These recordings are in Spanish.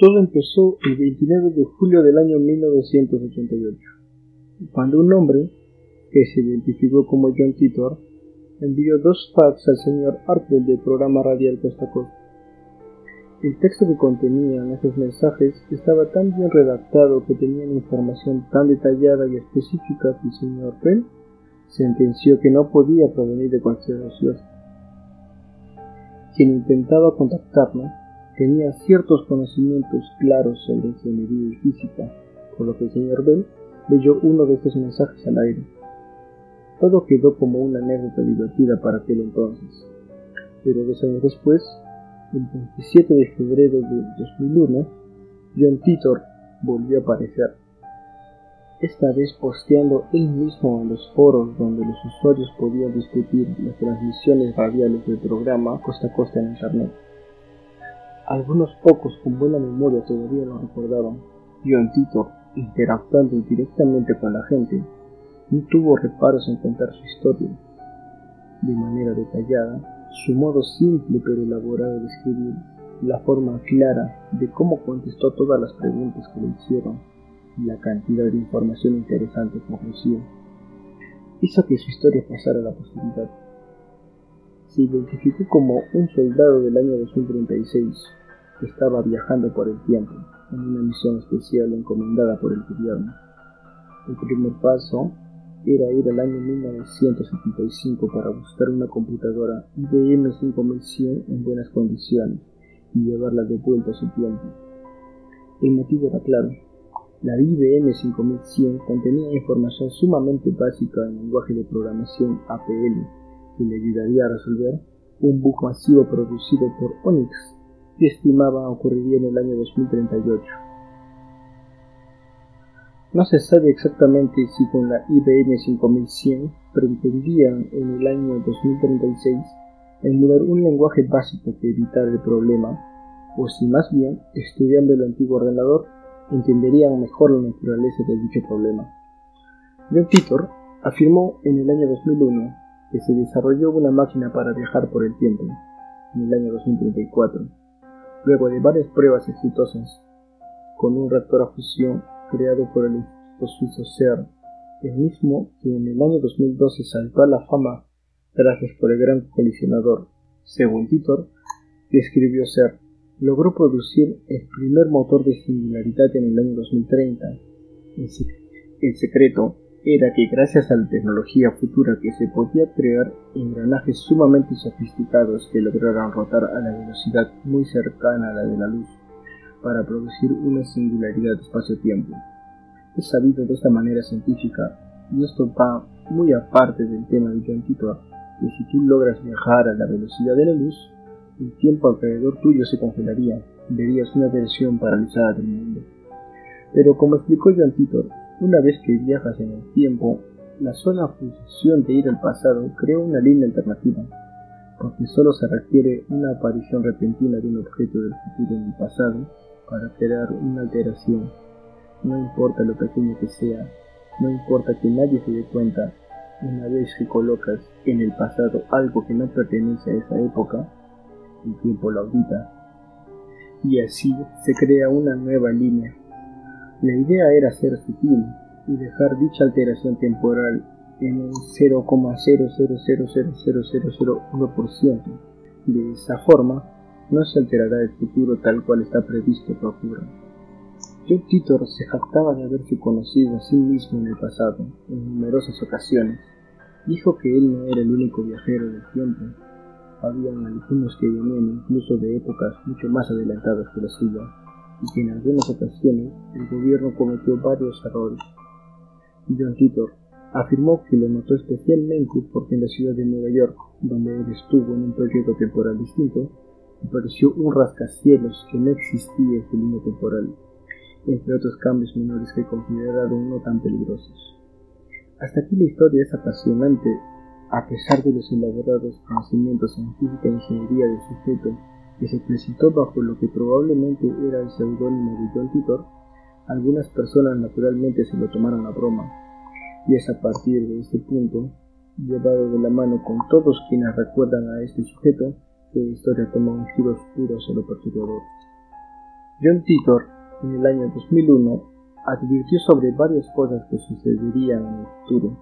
Todo empezó el 29 de julio del año 1988, cuando un hombre, que se identificó como John Titor, envió dos fax al señor Arthur del programa radial Costa Costa. El texto que contenían esos mensajes estaba tan bien redactado que tenían información tan detallada y específica que el señor Penn sentenció que no podía provenir de cualquier ocioso. Quien intentaba contactarlo tenía ciertos conocimientos claros sobre ingeniería y física, por lo que el señor Bell leyó uno de estos mensajes al aire. Todo quedó como una anécdota divertida para aquel entonces, pero dos años después, el 27 de febrero de 2001, John Titor volvió a aparecer, esta vez posteando él mismo en los foros donde los usuarios podían discutir las transmisiones radiales del programa costa a costa en Internet. Algunos pocos con buena memoria todavía lo recordaban. John Titor, interactuando directamente con la gente, no tuvo reparos en contar su historia. De manera detallada, su modo simple pero elaborado de escribir, la forma clara de cómo contestó todas las preguntas que le hicieron y la cantidad de información interesante que ofreció, hizo que su historia pasara a la posteridad. Se identificó como un soldado del año 2036 estaba viajando por el tiempo en una misión especial encomendada por el gobierno. El primer paso era ir al año 1975 para buscar una computadora IBM 5100 en buenas condiciones y llevarla de vuelta a su tiempo. El motivo era claro. La IBM 5100 contenía información sumamente básica en lenguaje de programación APL que le ayudaría a resolver un bug masivo producido por Onyx que estimaba ocurriría en el año 2038. No se sabe exactamente si con la IBM 5100 pretendían en el año 2036 emular un lenguaje básico que evitara el problema, o si más bien, estudiando el antiguo ordenador, entenderían mejor la naturaleza de dicho problema. John Titor afirmó en el año 2001 que se desarrolló una máquina para viajar por el tiempo, en el año 2034 luego de varias pruebas exitosas con un reactor a fusión creado por el Instituto Suizo CERN, el mismo que en el año 2012 saltó a la fama gracias por el gran colisionador. Según Titor, describió CERN, logró producir el primer motor de singularidad en el año 2030. El secreto era que gracias a la tecnología futura que se podía crear engranajes sumamente sofisticados que lograran rotar a la velocidad muy cercana a la de la luz para producir una singularidad de espacio-tiempo. Es sabido de esta manera científica, y esto va muy aparte del tema de John Titor, que si tú logras viajar a la velocidad de la luz, el tiempo alrededor tuyo se congelaría, verías una versión paralizada del mundo. Pero como explicó John Titor, una vez que viajas en el tiempo, la sola función de ir al pasado crea una línea alternativa, porque solo se requiere una aparición repentina de un objeto del futuro en el pasado para crear una alteración. No importa lo pequeño que sea, no importa que nadie se dé cuenta, una vez que colocas en el pasado algo que no pertenece a esa época, el tiempo lo audita. Y así se crea una nueva línea la idea era ser sutil y dejar dicha alteración temporal en un 0,0000001%. De esa forma, no se alterará el futuro tal cual está previsto que ocurra. John Titor se jactaba de haberse conocido a sí mismo en el pasado, en numerosas ocasiones. Dijo que él no era el único viajero del tiempo. Habían algunos que venían incluso de épocas mucho más adelantadas que la suya y que en algunas ocasiones el gobierno cometió varios errores. John Titor afirmó que lo notó especialmente porque en la ciudad de Nueva York, donde él estuvo en un proyecto temporal distinto, apareció un rascacielos que no existía ese línea temporal, entre otros cambios menores que consideraron no tan peligrosos. Hasta aquí la historia es apasionante, a pesar de los elaborados conocimientos en física e ingeniería del sujeto que se presentó bajo lo que probablemente era el seudónimo de John Titor, algunas personas naturalmente se lo tomaron a broma, y es a partir de este punto, llevado de la mano con todos quienes recuerdan a este sujeto, que la historia toma un giro oscuro sobre perturbador. John Titor, en el año 2001, advirtió sobre varias cosas que sucederían en el futuro.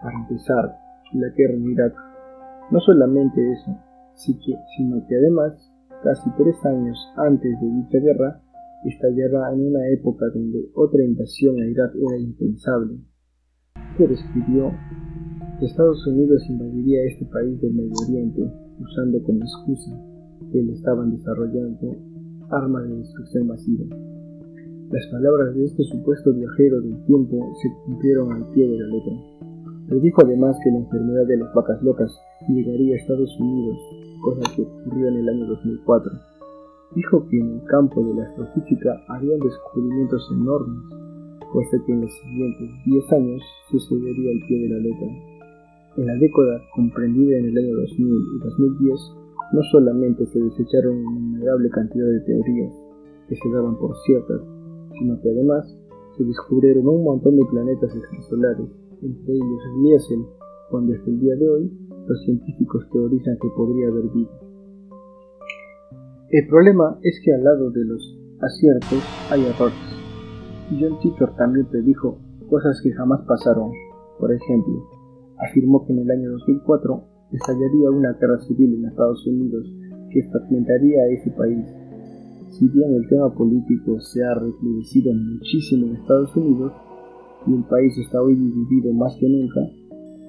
Para empezar, la guerra en Irak. No solamente eso, sino que además, casi tres años antes de dicha guerra, estallará en una época donde otra invasión a Irak era impensable. Titor escribió que Estados Unidos invadiría este país del Medio Oriente usando como excusa que le estaban desarrollando armas de destrucción masiva. Las palabras de este supuesto viajero del tiempo se cumplieron al pie de la letra. dijo además que la enfermedad de las vacas locas llegaría a Estados Unidos, cosa que ocurrió en el año 2004. Dijo que en el campo de la astrofísica habían descubrimientos enormes, cosa que en los siguientes 10 años sucedería al pie de la letra. En la década comprendida en el año 2000 y 2010, no solamente se desecharon una innumerables cantidad de teorías que se daban por ciertas, sino que además se descubrieron un montón de planetas extrasolares, entre ellos Liesel, cuando hasta el día de hoy los científicos teorizan que podría haber vida. El problema es que al lado de los aciertos hay errores. John Titor también predijo cosas que jamás pasaron. Por ejemplo, afirmó que en el año 2004 estallaría una guerra civil en Estados Unidos que fragmentaría a ese país. Si bien el tema político se ha recrudecido muchísimo en Estados Unidos y el país está hoy dividido más que nunca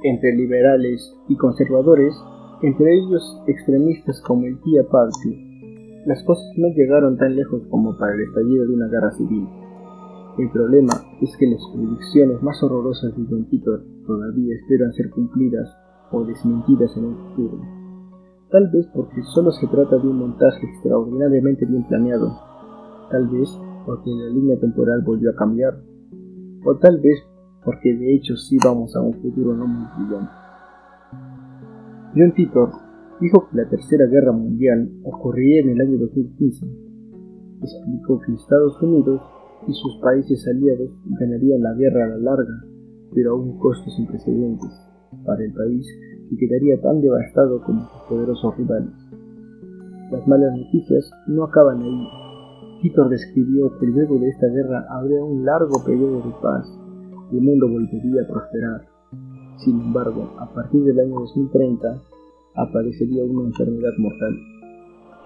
entre liberales y conservadores, entre ellos extremistas como el Tea Party, las cosas no llegaron tan lejos como para el estallido de una guerra civil. El problema es que las predicciones más horrorosas de John Titor todavía esperan ser cumplidas o desmentidas en un futuro. Tal vez porque solo se trata de un montaje extraordinariamente bien planeado, tal vez porque la línea temporal volvió a cambiar, o tal vez porque de hecho sí vamos a un futuro no muy brillante. John Titor dijo que la Tercera Guerra Mundial ocurriría en el año 2015. Explicó que Estados Unidos y sus países aliados ganarían la guerra a la larga, pero a un costo sin precedentes para el país que quedaría tan devastado como sus poderosos rivales. Las malas noticias no acaban ahí. Titor describió que luego de esta guerra habría un largo periodo de paz el mundo volvería a prosperar. Sin embargo, a partir del año 2030 aparecería una enfermedad mortal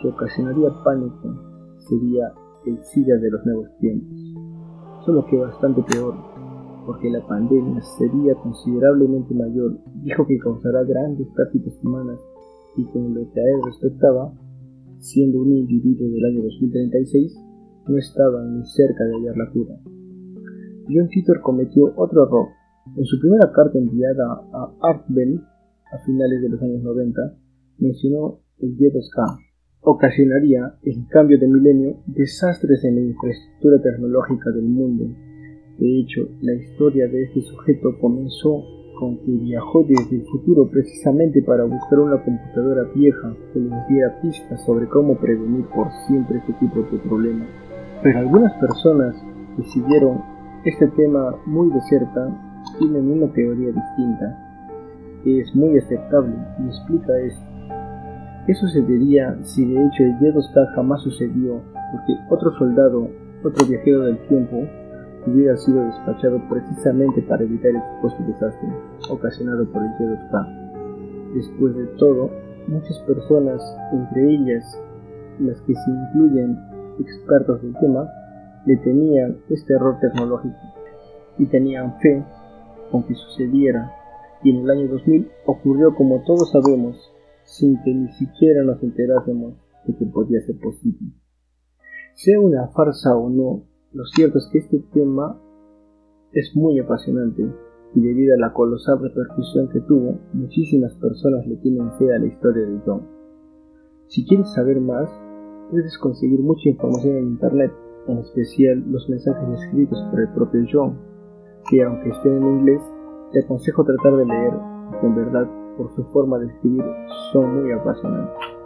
que ocasionaría pánico. Sería el SIDA de los nuevos tiempos. Solo que bastante peor, porque la pandemia sería considerablemente mayor, dijo que causará grandes pérdidas humanas y con lo que a él respectaba, siendo un individuo del año 2036, no estaba ni cerca de hallar la cura. John Titor cometió otro error. En su primera carta enviada a Art Bell a finales de los años 90, mencionó el 2K. Ocasionaría, en cambio de milenio, desastres en la infraestructura tecnológica del mundo de hecho, la historia de este sujeto comenzó con que viajó desde el futuro precisamente para buscar una computadora vieja que les diera pistas sobre cómo prevenir por siempre este tipo de problemas. Pero algunas personas que siguieron este tema muy de cerca tienen una teoría distinta, que es muy aceptable y explica esto. Eso sucedería si de hecho el Y2K jamás sucedió, porque otro soldado, otro viajero del tiempo, hubiera sido despachado precisamente para evitar el supuesto desastre ocasionado por el dedo Después de todo, muchas personas, entre ellas las que se incluyen expertos del tema, le temían este error tecnológico y tenían fe con que sucediera y en el año 2000 ocurrió como todos sabemos sin que ni siquiera nos enterásemos de que podía ser posible. Sea una farsa o no, lo cierto es que este tema es muy apasionante y debido a la colosal repercusión que tuvo, muchísimas personas le tienen fe a la historia de John. Si quieres saber más, puedes conseguir mucha información en internet, en especial los mensajes escritos por el propio John, que aunque estén en inglés, te aconsejo tratar de leer, porque en verdad, por su forma de escribir, son muy apasionantes.